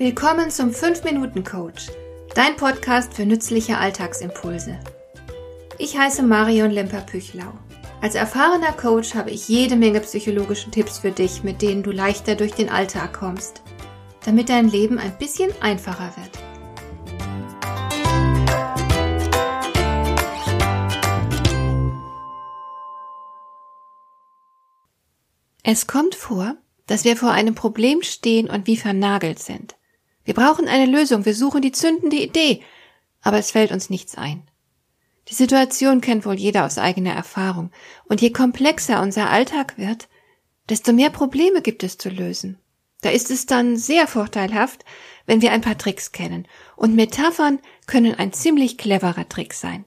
Willkommen zum 5-Minuten-Coach, dein Podcast für nützliche Alltagsimpulse. Ich heiße Marion Lemper-Püchlau. Als erfahrener Coach habe ich jede Menge psychologische Tipps für dich, mit denen du leichter durch den Alltag kommst, damit dein Leben ein bisschen einfacher wird. Es kommt vor, dass wir vor einem Problem stehen und wie vernagelt sind. Wir brauchen eine Lösung, wir suchen die zündende Idee, aber es fällt uns nichts ein. Die Situation kennt wohl jeder aus eigener Erfahrung, und je komplexer unser Alltag wird, desto mehr Probleme gibt es zu lösen. Da ist es dann sehr vorteilhaft, wenn wir ein paar Tricks kennen, und Metaphern können ein ziemlich cleverer Trick sein.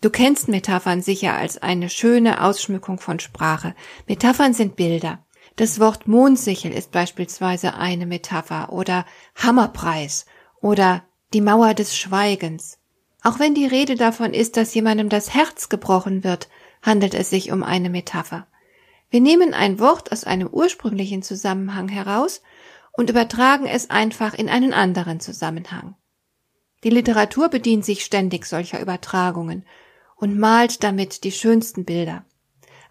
Du kennst Metaphern sicher als eine schöne Ausschmückung von Sprache. Metaphern sind Bilder. Das Wort Mondsichel ist beispielsweise eine Metapher oder Hammerpreis oder die Mauer des Schweigens. Auch wenn die Rede davon ist, dass jemandem das Herz gebrochen wird, handelt es sich um eine Metapher. Wir nehmen ein Wort aus einem ursprünglichen Zusammenhang heraus und übertragen es einfach in einen anderen Zusammenhang. Die Literatur bedient sich ständig solcher Übertragungen und malt damit die schönsten Bilder.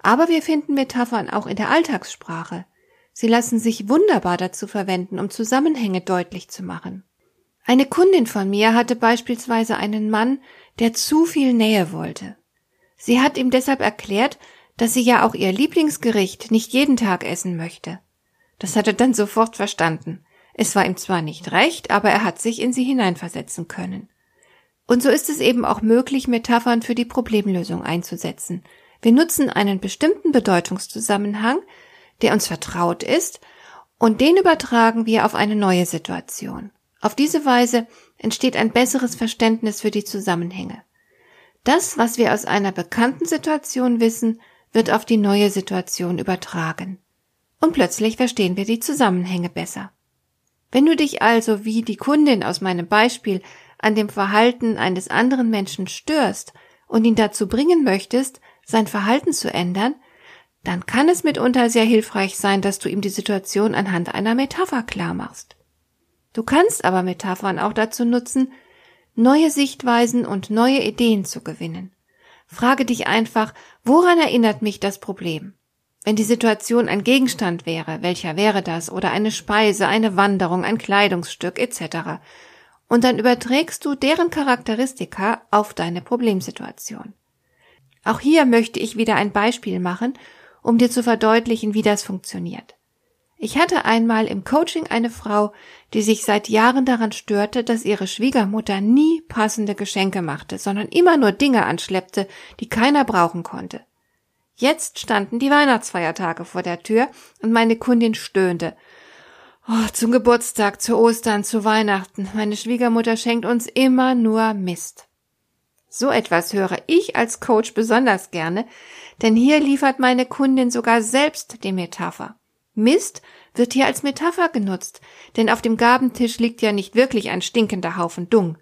Aber wir finden Metaphern auch in der Alltagssprache. Sie lassen sich wunderbar dazu verwenden, um Zusammenhänge deutlich zu machen. Eine Kundin von mir hatte beispielsweise einen Mann, der zu viel Nähe wollte. Sie hat ihm deshalb erklärt, dass sie ja auch ihr Lieblingsgericht nicht jeden Tag essen möchte. Das hat er dann sofort verstanden. Es war ihm zwar nicht recht, aber er hat sich in sie hineinversetzen können. Und so ist es eben auch möglich, Metaphern für die Problemlösung einzusetzen. Wir nutzen einen bestimmten Bedeutungszusammenhang, der uns vertraut ist, und den übertragen wir auf eine neue Situation. Auf diese Weise entsteht ein besseres Verständnis für die Zusammenhänge. Das, was wir aus einer bekannten Situation wissen, wird auf die neue Situation übertragen. Und plötzlich verstehen wir die Zusammenhänge besser. Wenn du dich also wie die Kundin aus meinem Beispiel an dem Verhalten eines anderen Menschen störst und ihn dazu bringen möchtest, sein Verhalten zu ändern, dann kann es mitunter sehr hilfreich sein, dass du ihm die Situation anhand einer Metapher klar machst. Du kannst aber Metaphern auch dazu nutzen, neue Sichtweisen und neue Ideen zu gewinnen. Frage dich einfach, woran erinnert mich das Problem? Wenn die Situation ein Gegenstand wäre, welcher wäre das? Oder eine Speise, eine Wanderung, ein Kleidungsstück etc. Und dann überträgst du deren Charakteristika auf deine Problemsituation. Auch hier möchte ich wieder ein Beispiel machen, um dir zu verdeutlichen, wie das funktioniert. Ich hatte einmal im Coaching eine Frau, die sich seit Jahren daran störte, dass ihre Schwiegermutter nie passende Geschenke machte, sondern immer nur Dinge anschleppte, die keiner brauchen konnte. Jetzt standen die Weihnachtsfeiertage vor der Tür und meine Kundin stöhnte. Oh, zum Geburtstag, zu Ostern, zu Weihnachten. Meine Schwiegermutter schenkt uns immer nur Mist. So etwas höre ich als Coach besonders gerne, denn hier liefert meine Kundin sogar selbst die Metapher. Mist wird hier als Metapher genutzt, denn auf dem Gabentisch liegt ja nicht wirklich ein stinkender Haufen Dung.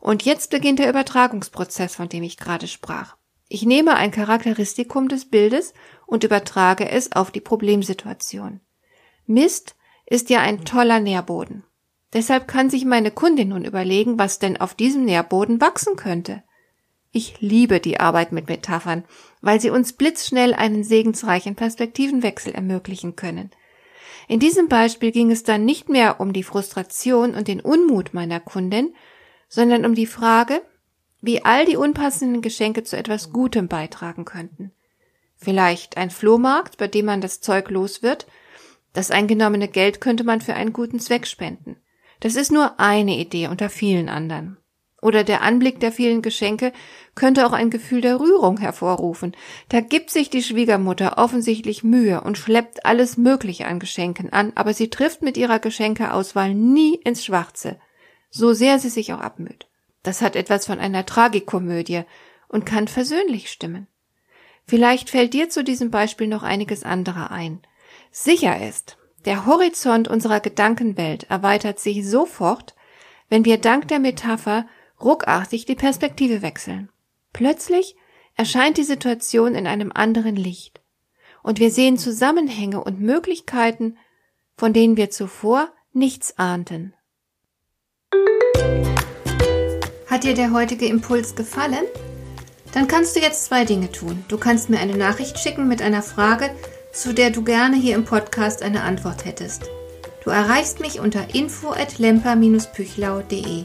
Und jetzt beginnt der Übertragungsprozess, von dem ich gerade sprach. Ich nehme ein Charakteristikum des Bildes und übertrage es auf die Problemsituation. Mist ist ja ein toller Nährboden. Deshalb kann sich meine Kundin nun überlegen, was denn auf diesem Nährboden wachsen könnte. Ich liebe die Arbeit mit Metaphern, weil sie uns blitzschnell einen segensreichen Perspektivenwechsel ermöglichen können. In diesem Beispiel ging es dann nicht mehr um die Frustration und den Unmut meiner Kundin, sondern um die Frage, wie all die unpassenden Geschenke zu etwas Gutem beitragen könnten. Vielleicht ein Flohmarkt, bei dem man das Zeug los wird. Das eingenommene Geld könnte man für einen guten Zweck spenden. Das ist nur eine Idee unter vielen anderen oder der Anblick der vielen Geschenke könnte auch ein Gefühl der Rührung hervorrufen. Da gibt sich die Schwiegermutter offensichtlich Mühe und schleppt alles Mögliche an Geschenken an, aber sie trifft mit ihrer Geschenkeauswahl nie ins Schwarze, so sehr sie sich auch abmüht. Das hat etwas von einer Tragikomödie und kann versöhnlich stimmen. Vielleicht fällt dir zu diesem Beispiel noch einiges andere ein. Sicher ist, der Horizont unserer Gedankenwelt erweitert sich sofort, wenn wir dank der Metapher ruckartig die Perspektive wechseln. Plötzlich erscheint die Situation in einem anderen Licht und wir sehen Zusammenhänge und Möglichkeiten, von denen wir zuvor nichts ahnten. Hat dir der heutige Impuls gefallen? Dann kannst du jetzt zwei Dinge tun. Du kannst mir eine Nachricht schicken mit einer Frage, zu der du gerne hier im Podcast eine Antwort hättest. Du erreichst mich unter info@lemper-püchlau.de.